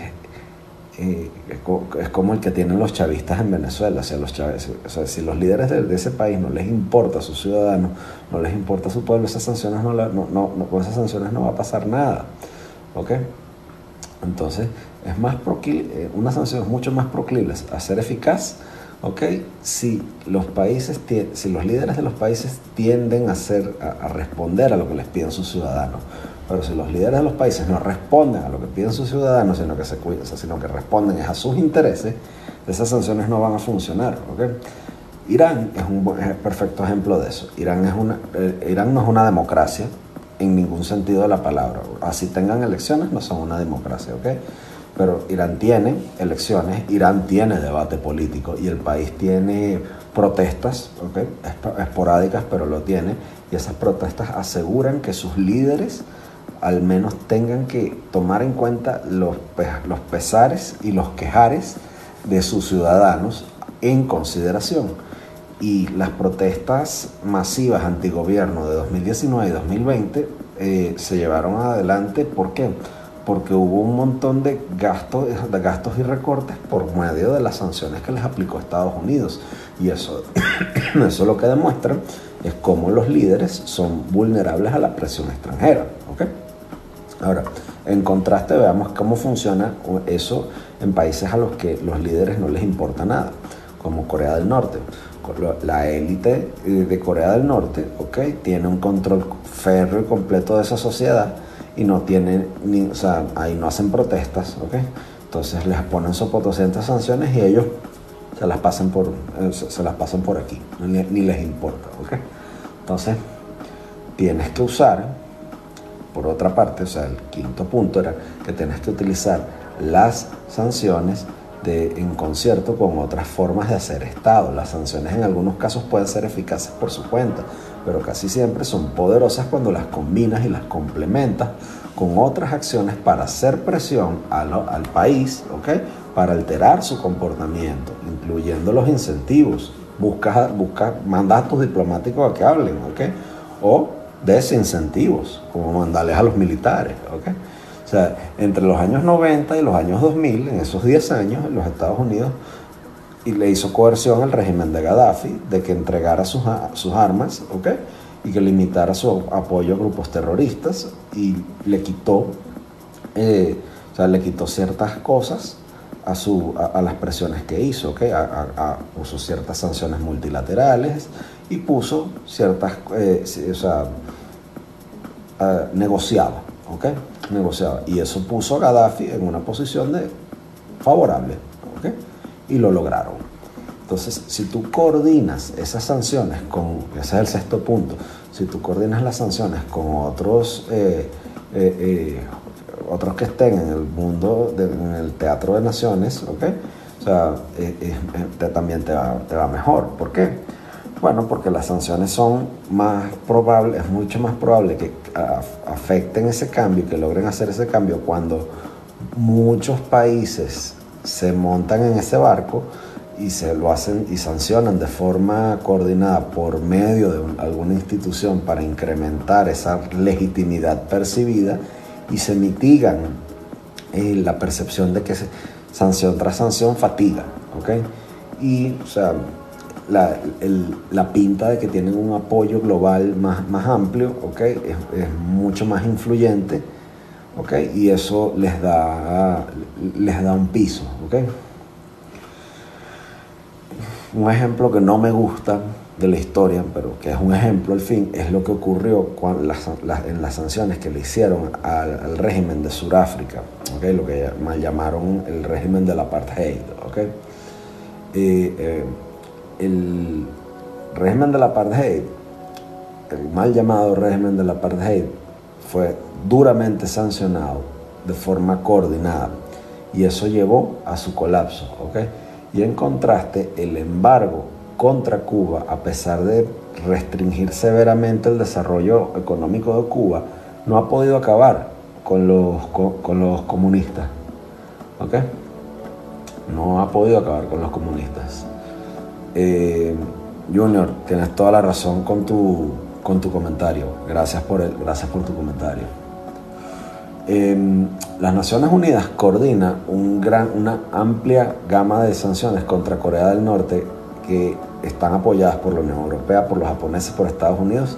eh, es, como el que tienen los chavistas en Venezuela. O sea, los o sea, si los líderes de, ese país no les importa a sus ciudadanos, no les importa a su pueblo, esas sanciones no, no, no, con esas sanciones no va a pasar nada. ¿Ok? Entonces, es más eh, una sanción es mucho más proclive a ser eficaz ¿ok? Si los países, si los líderes de los países tienden a, hacer, a responder a lo que les piden sus ciudadanos, pero si los líderes de los países no responden a lo que piden sus ciudadanos, sino que, se, sino que responden a sus intereses, esas sanciones no van a funcionar. Irán es un perfecto ejemplo de eso. Irán, es una, eh, Irán no es una democracia en ningún sentido de la palabra. Así tengan elecciones, no son una democracia. ¿okay? Pero Irán tiene elecciones, Irán tiene debate político y el país tiene protestas, ¿okay? esporádicas, pero lo tiene. Y esas protestas aseguran que sus líderes al menos tengan que tomar en cuenta los, los pesares y los quejares de sus ciudadanos en consideración. Y las protestas masivas antigobierno de 2019 y 2020 eh, se llevaron adelante, ¿por qué? Porque hubo un montón de gastos, de gastos y recortes por medio de las sanciones que les aplicó Estados Unidos. Y eso, eso lo que demuestra es cómo los líderes son vulnerables a la presión extranjera. ¿okay? Ahora, en contraste, veamos cómo funciona eso en países a los que los líderes no les importa nada. como Corea del Norte. La élite eh, de Corea del Norte, ¿ok? Tiene un control férreo y completo de esa sociedad y no tienen, ni, o sea, ahí no hacen protestas, ¿ok? Entonces les ponen sopotoscientes sanciones y ellos se las pasan por, eh, se las pasan por aquí, ni, ni les importa, ¿ok? Entonces, tienes que usar, por otra parte, o sea, el quinto punto era que tienes que utilizar las sanciones de, en concierto con otras formas de hacer Estado. Las sanciones en algunos casos pueden ser eficaces por su cuenta, pero casi siempre son poderosas cuando las combinas y las complementas con otras acciones para hacer presión al, al país, ¿ok? Para alterar su comportamiento, incluyendo los incentivos. Busca, mandas a tus diplomáticos a que hablen, ¿ok? O desincentivos, como mandarles a los militares, ¿ok? O sea, entre los años 90 y los años 2000, en esos 10 años, en los Estados Unidos y le hizo coerción al régimen de Gaddafi de que entregara sus, sus armas, ¿ok? Y que limitara su apoyo a grupos terroristas y le quitó, eh, o sea, le quitó ciertas cosas a, su, a, las presiones que hizo, ¿ok? A, puso ciertas sanciones multilaterales y puso ciertas, eh, o sea, negociaba, ¿ok? Negociaba. Y eso puso a Gaddafi en una posición de favorable. Y lo lograron. Entonces, si tú coordinas esas sanciones con, ese es el sexto punto, si tú coordinas las sanciones con otros, eh, eh, eh, otros que estén en el mundo, en el teatro de naciones, ¿ok? O sea, también te va, te va mejor. ¿Por qué? Bueno, porque las sanciones son más probables, es mucho más probable que afecten ese cambio, que logren hacer ese cambio cuando muchos países se montan en ese barco y se lo hacen y sancionan de forma coordinada por medio de alguna institución para incrementar esa legitimidad percibida y se mitigan eh, la percepción de que sanción tras sanción fatiga, ¿ok? Y, o sea, la, la, pinta de que tienen un apoyo global más, más amplio, ¿ok? Es mucho más influyente y eso les da, les da un piso, Un ejemplo que no me gusta de la historia, pero que es un ejemplo al fin, es lo que ocurrió en las sanciones que le hicieron al, régimen de Sudáfrica, lo que mal llamaron el régimen del apartheid. Eh, el régimen del apartheid, el mal llamado régimen del apartheid, fue duramente sancionado de forma coordinada y eso llevó a su colapso. Y en contraste, el embargo contra Cuba, a pesar de restringir severamente el desarrollo económico de Cuba, no ha podido acabar con los, con, los comunistas. No ha podido acabar con los comunistas. Eh, Junior, tienes toda la razón con tu, con tu comentario. Gracias por, el, gracias por tu comentario. Em, las Naciones Unidas coordina un gran, una amplia gama de sanciones contra Corea del Norte que están apoyadas por la Unión Europea, por los japoneses, por Estados Unidos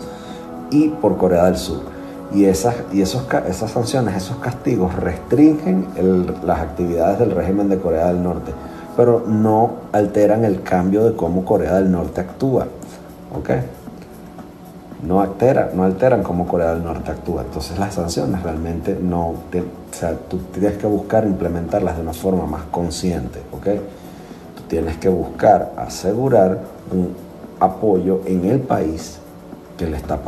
y por Corea del Sur. Y esas, y esos, esas sanciones, esos castigos restringen las actividades del régimen de Corea del Norte, pero no alteran el cambio de cómo Corea del Norte actúa. ¿okay? No, altera, no alteran cómo Corea del Norte actúa. Entonces las sanciones realmente no, o sea, tú tienes que buscar implementarlas de una forma más consciente, ¿ok? Tú tienes que buscar asegurar un apoyo en el país que, le está,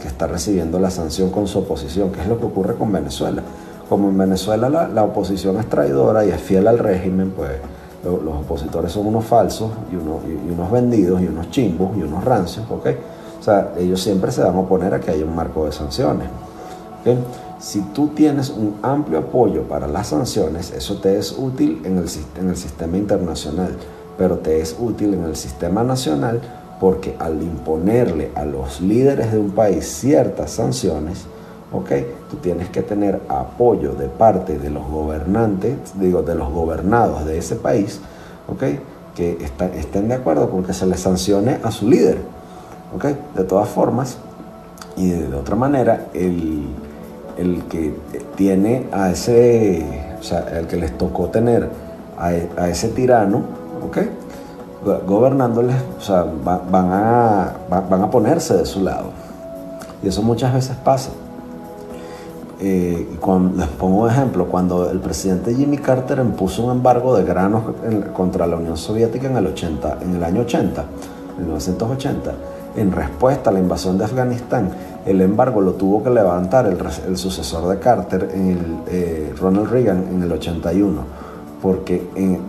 que está recibiendo la sanción con su oposición, que es lo que ocurre con Venezuela. Como en Venezuela la, oposición es traidora y es fiel al régimen, pues los opositores son unos falsos y unos, y unos vendidos y unos chimbos y unos rancios, ¿ok? Sea, ellos siempre se van a oponer a que haya un marco de sanciones. Si tú tienes un amplio apoyo para las sanciones, eso te es útil en el, sistema internacional, pero te es útil en el sistema nacional porque al imponerle a los líderes de un país ciertas sanciones, ¿okay? tú tienes que tener apoyo de parte de los gobernantes, digo, de los gobernados de ese país, ¿okay? que estén de acuerdo con que se le sancione a su líder. De todas formas, y de, otra manera, el, que tiene a ese, o sea, el que les tocó tener a, ese tirano, ¿ok? gobernándoles, o sea, van, a, van a ponerse de su lado. Y eso muchas veces pasa. Eh, les pongo un ejemplo, cuando el presidente Jimmy Carter impuso un embargo de granos contra la Unión Soviética en el, 80, en el año 80, 1980, en respuesta a la invasión de Afganistán, el embargo lo tuvo que levantar el, sucesor de Carter, eh, Ronald Reagan, en el 81, porque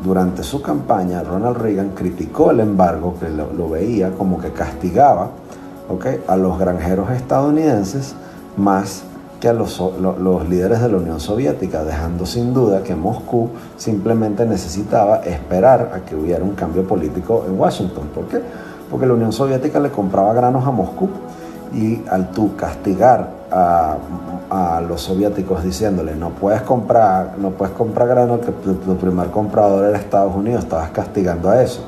durante su campaña Ronald Reagan criticó el embargo, que lo, veía como que castigaba a los granjeros estadounidenses más que a los, los, líderes de la Unión Soviética, dejando sin duda que Moscú simplemente necesitaba esperar a que hubiera un cambio político en Washington. ¿Por qué? Porque la Unión Soviética le compraba granos a Moscú y al tú castigar a, los soviéticos diciéndole no puedes comprar, no puedes comprar grano que tu, tu primer comprador era Estados Unidos, estabas castigando a eso.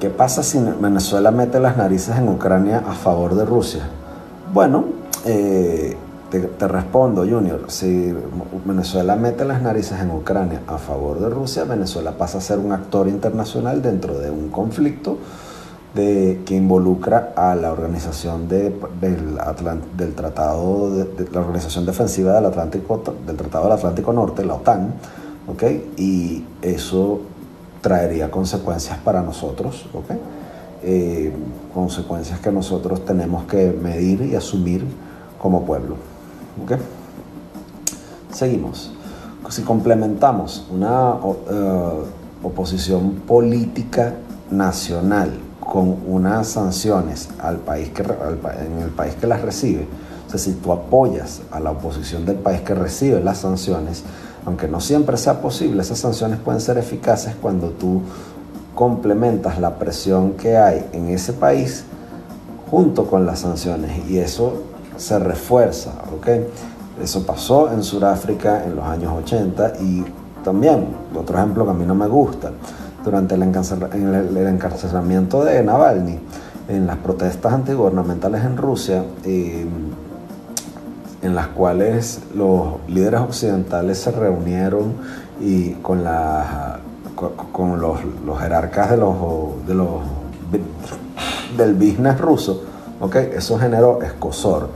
¿Qué pasa si Venezuela mete las narices en Ucrania a favor de Rusia? Bueno, eh, te, respondo, Junior. Si Venezuela mete las narices en Ucrania a favor de Rusia, Venezuela pasa a ser un actor internacional dentro de un conflicto de, que involucra a la organización del, del, Tratado, de, la Organización Defensiva del, Atlántico, del Tratado del Atlántico Norte, la OTAN, ¿okay? y eso traería consecuencias para nosotros. ¿okay? Eh, consecuencias que nosotros tenemos que medir y asumir como pueblo. Seguimos. Si complementamos una eh, oposición política nacional con unas sanciones al país que, en el país que las recibe, o sea, si tú apoyas a la oposición del país que recibe las sanciones, aunque no siempre sea posible, esas sanciones pueden ser eficaces cuando tú complementas la presión que hay en ese país junto con las sanciones y eso se refuerza, ¿ok? Eso pasó en Sudáfrica en los años 80 y también, otro ejemplo que a mí no me gusta, durante el, encarcelamiento de Navalny, en las protestas antigubernamentales en Rusia, em, en las cuales los líderes occidentales se reunieron y con la los, jerarcas de los, de los, del business ruso, ¿okay? eso generó escosor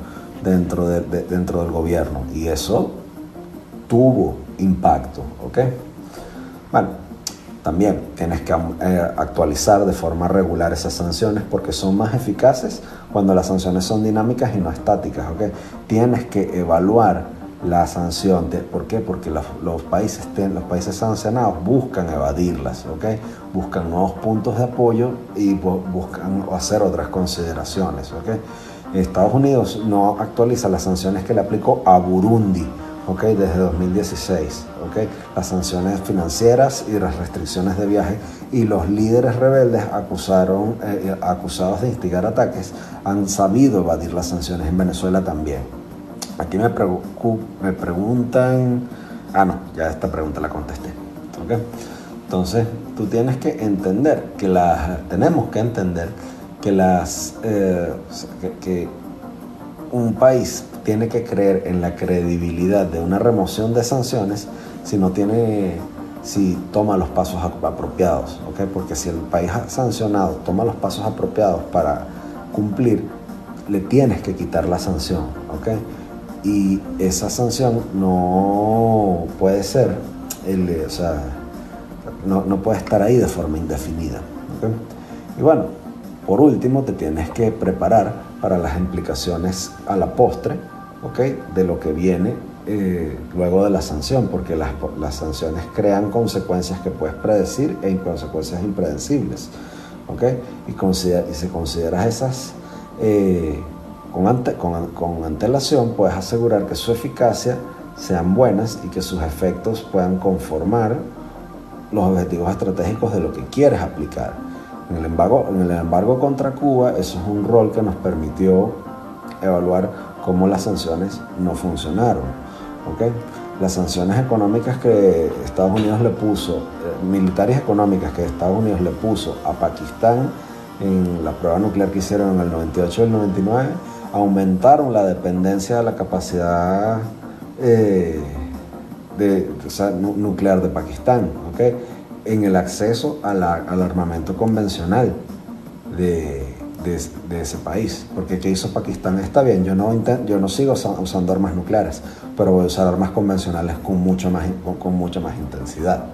dentro, de, dentro del gobierno y eso tuvo impacto. ¿okay? Bueno, también tienes que eh, actualizar de forma regular esas sanciones porque son más eficaces cuando las sanciones son dinámicas y no estáticas. ¿okay? Tienes que evaluar la sanción. ¿Por qué? Porque los, países, los países sancionados buscan evadirlas, ¿ok? buscan nuevos puntos de apoyo y buscan hacer otras consideraciones. ¿ok? Estados Unidos no actualiza las sanciones que le aplicó a Burundi ¿ok? desde 2016. ¿ok? Las sanciones financieras y las restricciones de viaje y los líderes rebeldes acusaron, eh, eh, acusados de instigar ataques han sabido evadir las sanciones en Venezuela también. Aquí me, me preguntan, ah no, ya esta pregunta la contesté. ¿okay? Entonces, tú tienes que entender que las, tenemos que entender que las, eh, que, un país tiene que creer en la credibilidad de una remoción de sanciones si no tiene, si toma los pasos apropiados, ¿okay? Porque si el país sancionado toma los pasos apropiados para cumplir, le tienes que quitar la sanción, ¿ok? y esa sanción no puede ser, o sea, no, puede estar ahí de forma indefinida. Y bueno, por último, te tienes que preparar para las implicaciones a la postre de lo que viene eh, luego de la sanción, porque las, sanciones crean consecuencias que puedes predecir e consecuencias impredecibles. Y, considera, y si consideras esas eh, con, con, antelación puedes asegurar que su eficacia sean buenas y que sus efectos puedan conformar los objetivos estratégicos de lo que quieres aplicar. En el, embargo, en el embargo contra Cuba, eso es un rol que nos permitió evaluar cómo las sanciones no funcionaron. ¿okay? Las sanciones económicas que Estados Unidos le puso, eh, militares económicas que Estados Unidos le puso a Pakistán en la prueba nuclear que hicieron en el 98 y el 99, aumentaron la dependencia de la capacidad eh, nuclear de Pakistán. ¿okay? En el acceso al armamento convencional de, ese país. Porque ¿qué hizo Pakistán? Está bien, yo no, yo no sigo usando armas nucleares, pero voy a usar armas convencionales con, mucho más, con, mucha más intensidad.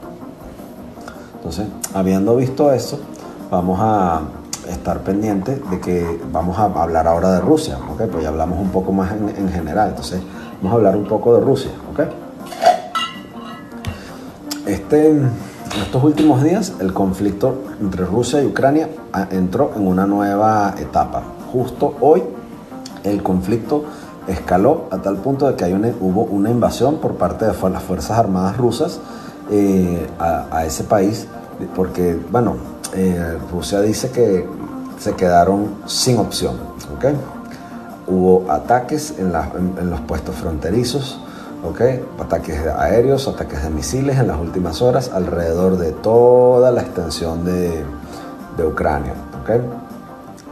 Entonces, habiendo visto eso, vamos a estar pendientes de que vamos a hablar ahora de Rusia, ¿ok? Pues ya hablamos un poco más en, en general, entonces vamos a hablar un poco de Rusia, ¿ok? Este, en estos últimos días, el conflicto entre Rusia y Ucrania entró en una nueva etapa. Justo hoy, el conflicto escaló a tal punto de que hay hubo una invasión por parte de las Fuerzas Armadas rusas eh, a, ese país, porque, bueno, eh, Rusia dice que se quedaron sin opción. ¿okay? Hubo ataques en los puestos fronterizos, ¿okay? ataques aéreos, ataques de misiles en las últimas horas alrededor de toda la extensión de, de Ucrania. ¿okay?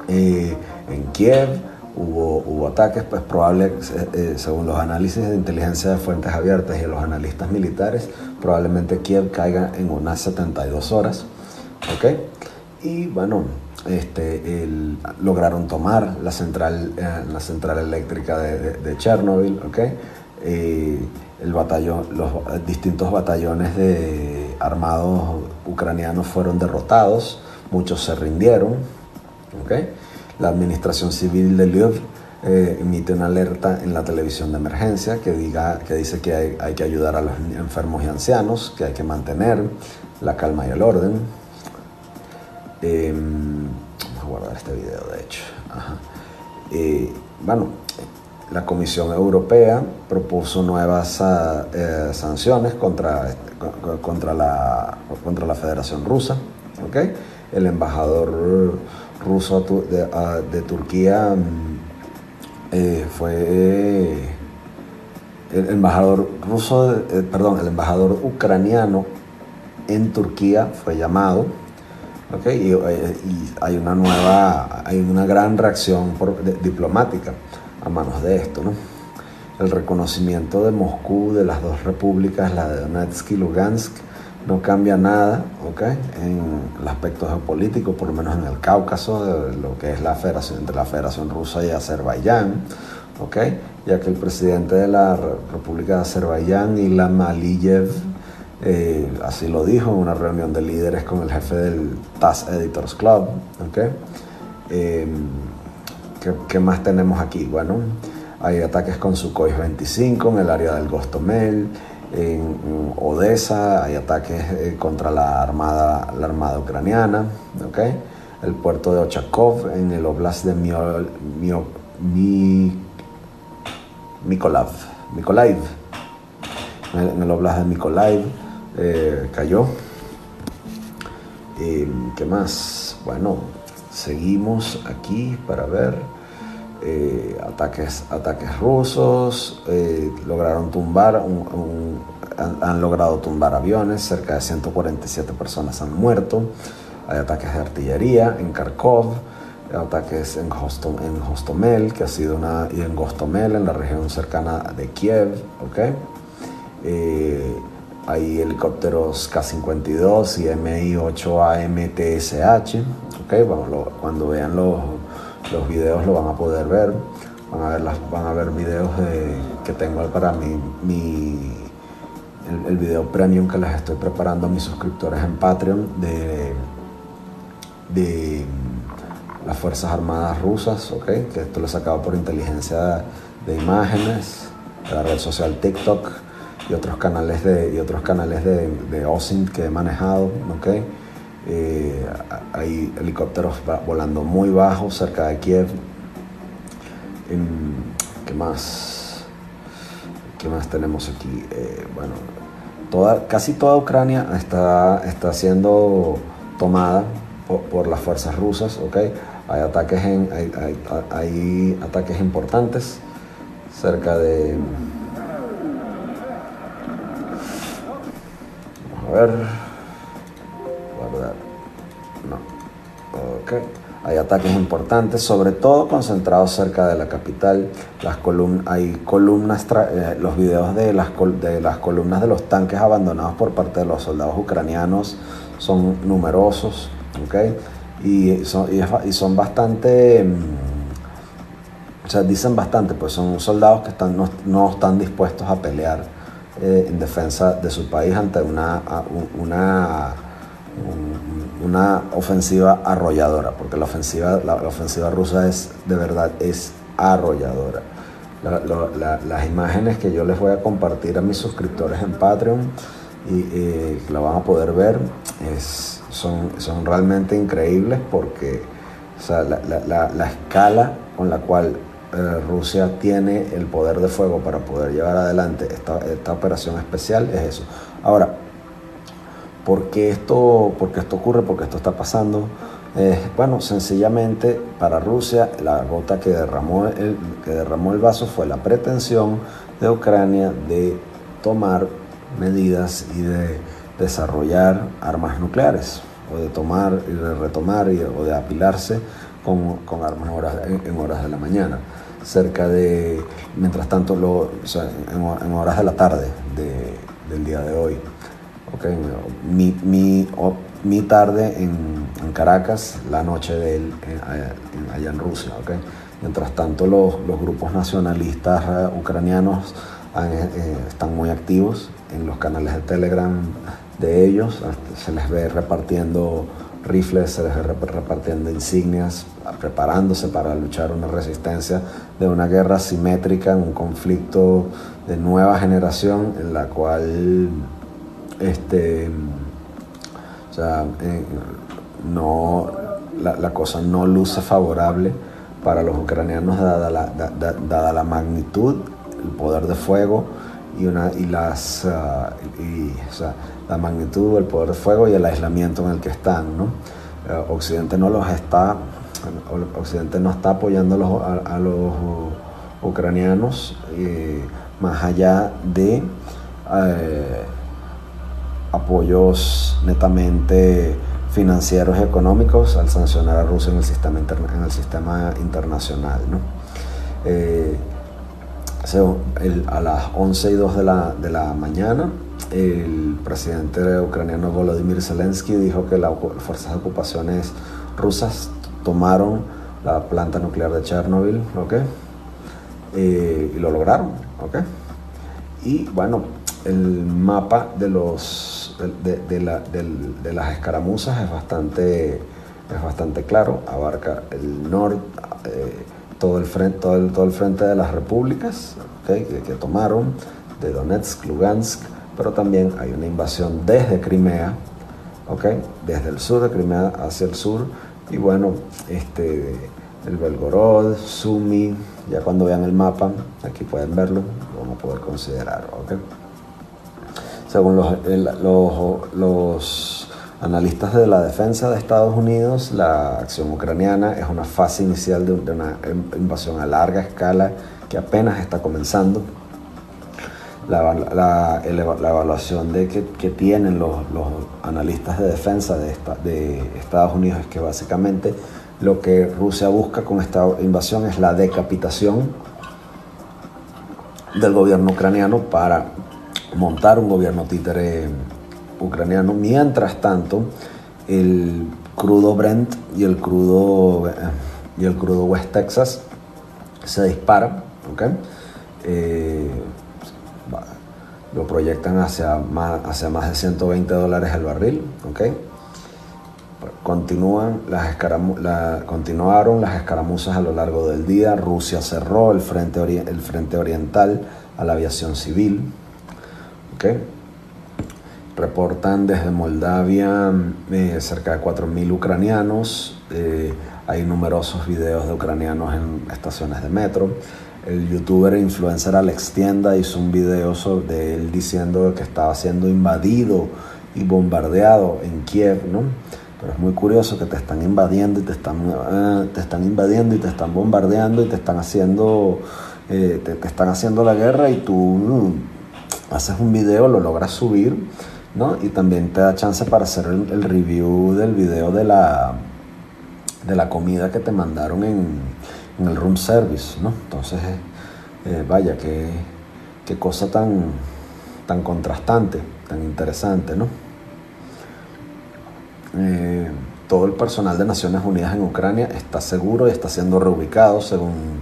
en Kiev hubo, hubo, ataques, pues probable, eh, eh, según los análisis de inteligencia de fuentes abiertas y los analistas militares, probablemente Kiev caiga en unas 72 horas. ¿okay? Y bueno, este, lograron tomar la central, eh, la central eléctrica de, de, de Chernobyl, ¿okay? Eh, el batallón, los distintos batallones de armados ucranianos fueron derrotados, muchos se rindieron. La administración civil de Lviv eh, emite una alerta en la televisión de emergencia que, diga, que dice que hay, que ayudar a los enfermos y ancianos, que hay que mantener la calma y el orden. Em, vamos a guardar este video, de hecho. Eh, bueno, la Comisión Europea propuso nuevas ah, eh, sanciones contra, contra, la, contra la Federación Rusa. ¿okay? El embajador ruso de, ah, Turquía mm, eh, fue el embajador ruso, eh, perdón, el embajador ucraniano en Turquía fue llamado. ¿okay? Y, hay una nueva, hay una gran reacción diplomática a manos de esto. ¿no? El reconocimiento de Moscú de las dos repúblicas, la de Donetsk y Lugansk, no cambia nada ¿okay? en el aspecto geopolítico, por lo menos en el Cáucaso, de lo que es la federación entre la Federación Rusa y Azerbaiyán, ¿okay? ya que el presidente de la República de Azerbaiyán, Ilham Aliyev, eh, así lo dijo en una reunión de líderes con el jefe del TAS Editors Club. ¿okay? Em, ¿Qué, más tenemos aquí? Bueno, hay ataques con Sukhoi 25 en el área del Gostomel, en Odessa hay ataques eh, contra la armada, la armada ucraniana, ¿okay? el puerto de Ochakov en el oblast de Mio, Mio, Mi, Mykolaiv, en el oblast de Mykolaiv eh, cayó. ¿Qué más? Bueno, seguimos aquí para ver eh, ataques, ataques rusos, eh, lograron tumbar, han, logrado tumbar aviones, cerca de 147 personas han muerto, hay ataques de artillería en Kharkov, ataques en, en Hostomel, que ha sido una, y en Gostomel, en la región cercana de Kiev, ¿okay? Eh, hay helicópteros K-52 y Mi-8A ¿okay? cuando vean los, los videos lo van a poder ver. Van a ver, las, van a ver videos que tengo para mi, mi el, video premium que les estoy preparando a mis suscriptores en Patreon de, de las Fuerzas Armadas Rusas, ¿okay? que esto lo he sacado por inteligencia de imágenes, de la red social TikTok y otros canales de, y otros canales de, de OSINT que he manejado. ¿okay? Eh, hay helicópteros volando muy bajo cerca de Kiev. ¿Qué más? ¿Qué más tenemos aquí? Eh, bueno, toda, casi toda Ucrania está, está siendo tomada por, las fuerzas rusas, ¿ok? Hay ataques, en, hay ataques importantes cerca de... Vamos a ver. Hay ataques importantes, sobre todo concentrados cerca de la capital. Hay columnas, eh, los videos de las, columnas de los tanques abandonados por parte de los soldados ucranianos son numerosos, ¿ok? Y son, bastante, mm, o sea, dicen bastante, pues son soldados que no, están dispuestos a pelear eh, en defensa de su país ante una, una ofensiva arrolladora, porque la ofensiva, la, ofensiva rusa es de verdad es arrolladora. las imágenes que yo les voy a compartir a mis suscriptores en Patreon y que la van a poder ver son, son realmente increíbles porque la, escala con la cual eh, Rusia tiene el poder de fuego para poder llevar adelante esta, esta operación especial es eso. Ahora, ¿por qué esto, porque esto ocurre? porque esto está pasando? bueno, sencillamente para Rusia la gota que derramó, el, que derramó el vaso fue la pretensión de Ucrania de tomar medidas y de desarrollar armas nucleares o de tomar y de retomar o de apilarse con, armas en horas, de la mañana. Cerca de, mientras tanto, en, horas de la tarde del día de hoy. Okay. Mi, mi, mi tarde en, Caracas, la noche de él allá en Rusia. Okay. Mientras tanto, los, los grupos nacionalistas eh, ucranianos eh, están muy activos en los canales de Telegram de ellos. Se les ve repartiendo rifles, se les ve repartiendo insignias, preparándose para luchar una resistencia de una guerra simétrica, un conflicto de nueva generación en la cual este, eh, no, la, cosa no luce favorable para los ucranianos dada la, dada la magnitud, el poder de fuego y, una, y, las, ah, y, la magnitud, el poder de fuego y el aislamiento en el que están. ¿no? Eh, Occidente no los está, Occidente no está apoyando a los, ucranianos eh, más allá de apoyos netamente financieros y económicos al sancionar a Rusia en el sistema, en el sistema internacional. ¿no? a las 11 y 2 de la, de la mañana, el presidente ucraniano Volodymyr Zelensky dijo que las fuerzas de ocupaciones rusas tomaron la planta nuclear de Chernobyl, ¿ok? Eh, y lo lograron, ¿ok? Y bueno, el mapa de, los, de, las escaramuzas es bastante, es bastante claro, abarca el norte. Eh, todo el frente, todo el, todo el frente de las repúblicas que, tomaron, de Donetsk, Lugansk, pero también hay una invasión desde Crimea, ¿okay? desde el sur de Crimea hacia el sur, y bueno, este, el Belgorod, Sumi, ya cuando vean el mapa, aquí pueden verlo, lo vamos a poder considerar. ¿okay? Según los, los, los analistas de la defensa de Estados Unidos, la acción ucraniana es una fase inicial de, una invasión a larga escala que apenas está comenzando. La, evaluación de que, tienen los, analistas de defensa de, de Estados Unidos es que básicamente lo que Rusia busca con esta invasión es la decapitación del gobierno ucraniano para montar un gobierno títere ucraniano. Mientras tanto, el crudo Brent y el crudo, y el crudo West Texas se disparan. Eh, lo proyectan hacia más, hacia más de 120 dólares el barril. Continúan las continuaron las escaramuzas a lo largo del día. Rusia cerró el frente, el frente oriental a la aviación civil. ¿Okay? Reportan desde Moldavia eh, cerca de 4.000 ucranianos. Eh, hay numerosos videos de ucranianos en estaciones de metro. El youtuber e influencer Alex Tienda hizo un video sobre él diciendo que estaba siendo invadido y bombardeado en Kiev, ¿no? Pero es muy curioso que te están invadiendo y te están, eh, te están invadiendo y te están bombardeando y te están haciendo, te, están haciendo la guerra y tú mm, haces un video, lo logras subir y también te da chance para hacer el, review del video de la, de la comida que te mandaron en, el room service, ¿no? Entonces, eh, vaya, qué, qué cosa tan, tan contrastante, tan interesante, ¿no? eh, todo el personal de Naciones Unidas en Ucrania está seguro y está siendo reubicado según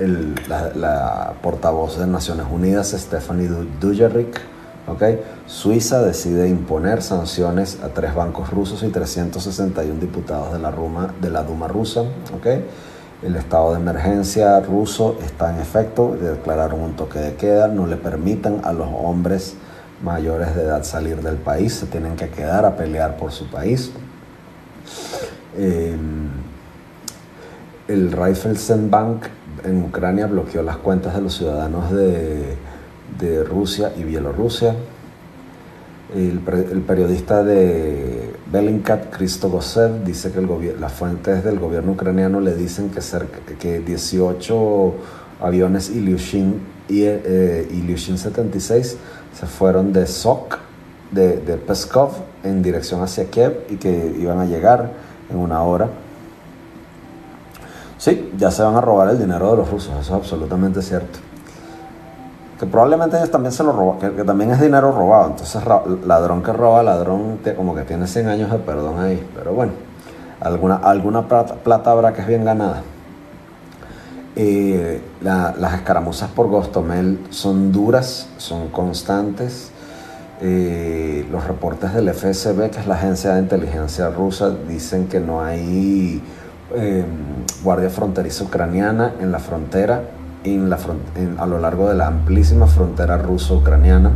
la, portavoz de Naciones Unidas, Stephanie Dujarric. ¿okay? Suiza decide imponer sanciones a tres bancos rusos y 361 diputados de la, Ruma, de la Duma rusa. ¿okay? El estado de emergencia ruso está en efecto, declararon un toque de queda, no le permitan a los hombres mayores de edad salir del país, se tienen que quedar a pelear por su país. Eh, el Raiffeisenbank en Ucrania bloqueó las cuentas de los ciudadanos de, Rusia y Bielorrusia. El, periodista de Bellingcat, Kristo Gosev, dice que las fuentes del gobierno ucraniano le dicen que, cerca, que 18 aviones Ilyushin, eh, Ilyushin 76 se fueron de Sok, de, de Peskov, en dirección hacia Kiev y que iban a llegar en una hora. Sí, ya se van a robar el dinero de los rusos, eso es absolutamente cierto. Que probablemente ellos también se lo roban, que, también es dinero robado. Entonces, ladrón que roba, ladrón como que tiene 100 años de perdón ahí. Pero bueno, alguna, alguna plata, habrá que es bien ganada. Eh, las escaramuzas por Gostomel son duras, son constantes. Eh, los reportes del FSB, que es la agencia de inteligencia rusa, dicen que no hay eh, guardia fronteriza ucraniana en la frontera, en la a lo largo de la amplísima frontera ruso-ucraniana.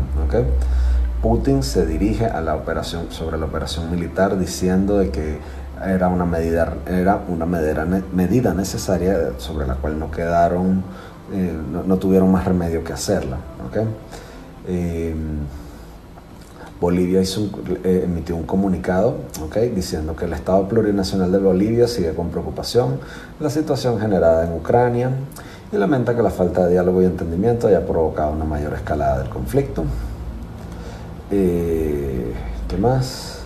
Putin se dirige a la operación, sobre la operación militar diciendo de que era una medida, era una medida, medida necesaria sobre la cual no quedaron, eh, no, tuvieron más remedio que hacerla. Eh, Bolivia eh, emitió un comunicado diciendo que el Estado plurinacional de Bolivia sigue con preocupación la situación generada en Ucrania y lamenta que la falta de diálogo y entendimiento haya provocado una mayor escalada del conflicto. Eh, ¿Qué más?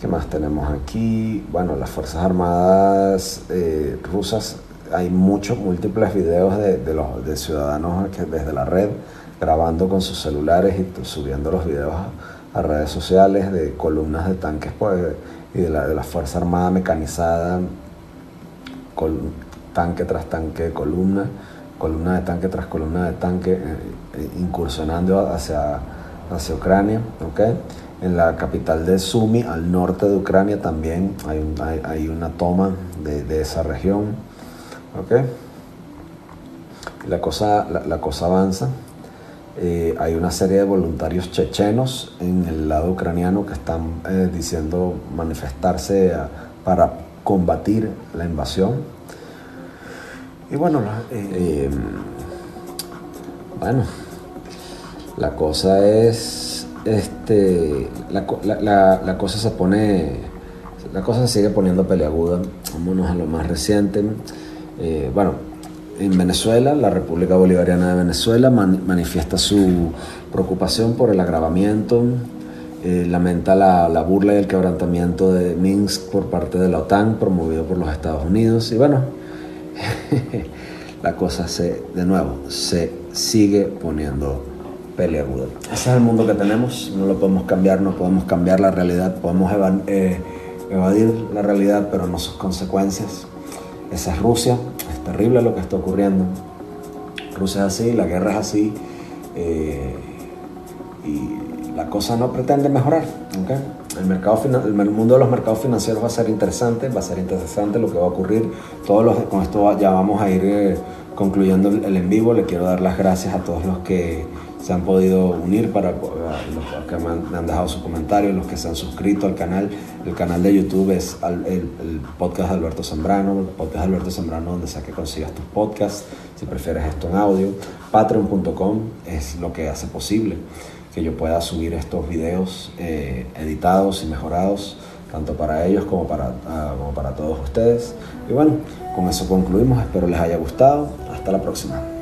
¿Qué más tenemos aquí? Bueno, las Fuerzas Armadas eh, rusas, hay muchos, múltiples videos de, los, de ciudadanos que desde la red grabando con sus celulares y subiendo los videos a, redes sociales de columnas de tanques pues, y de la, de Fuerza Armada mecanizada, tanque tras tanque columna, columna de tanque tras columna de tanque, eh, eh, incursionando hacia, hacia Ucrania. En la capital de Sumi, al norte de Ucrania, también hay, hay, una toma de, esa región. La, cosa, la cosa avanza. Eh, hay una serie de voluntarios chechenos en el lado ucraniano que están eh, diciendo manifestarse para combatir la invasión. Y bueno, eh, bueno, la cosa es, este, la, cosa se pone, la cosa se sigue poniendo peleaguda. Vámonos a lo más reciente. bueno, en Venezuela, la República Bolivariana de Venezuela manifiesta su preocupación por el agravamiento, eh, lamenta la, burla y el quebrantamiento de Minsk por parte de la OTAN, promovido por los Estados Unidos. Y bueno, la cosa se, de nuevo, se sigue poniendo peleaguda. Ese es el mundo que tenemos, no lo podemos cambiar, no podemos cambiar la realidad, podemos eh, evadir la realidad, pero no sus consecuencias. Esa es Rusia, terrible lo que está ocurriendo. Rusia es así, la guerra es así eh, y la cosa no pretende mejorar. El, mercado, el mundo de los mercados financieros va a ser interesante, va a ser interesante lo que va a ocurrir. Todos los, con esto ya vamos a ir eh, concluyendo el en vivo. Le quiero dar las gracias a todos los que se han podido unir para los que me han, dejado sus comentarios, los que se han suscrito al canal. El canal de YouTube es el, podcast de Alberto Zambrano, el podcast de Alberto Zambrano donde sea que consigas tus podcasts, si prefieres esto en audio. Patreon.com es lo que hace posible que yo pueda subir estos videos eh, editados y mejorados, tanto para ellos como para, ah, como para todos ustedes. Y bueno, con eso concluimos, espero les haya gustado. Hasta la próxima.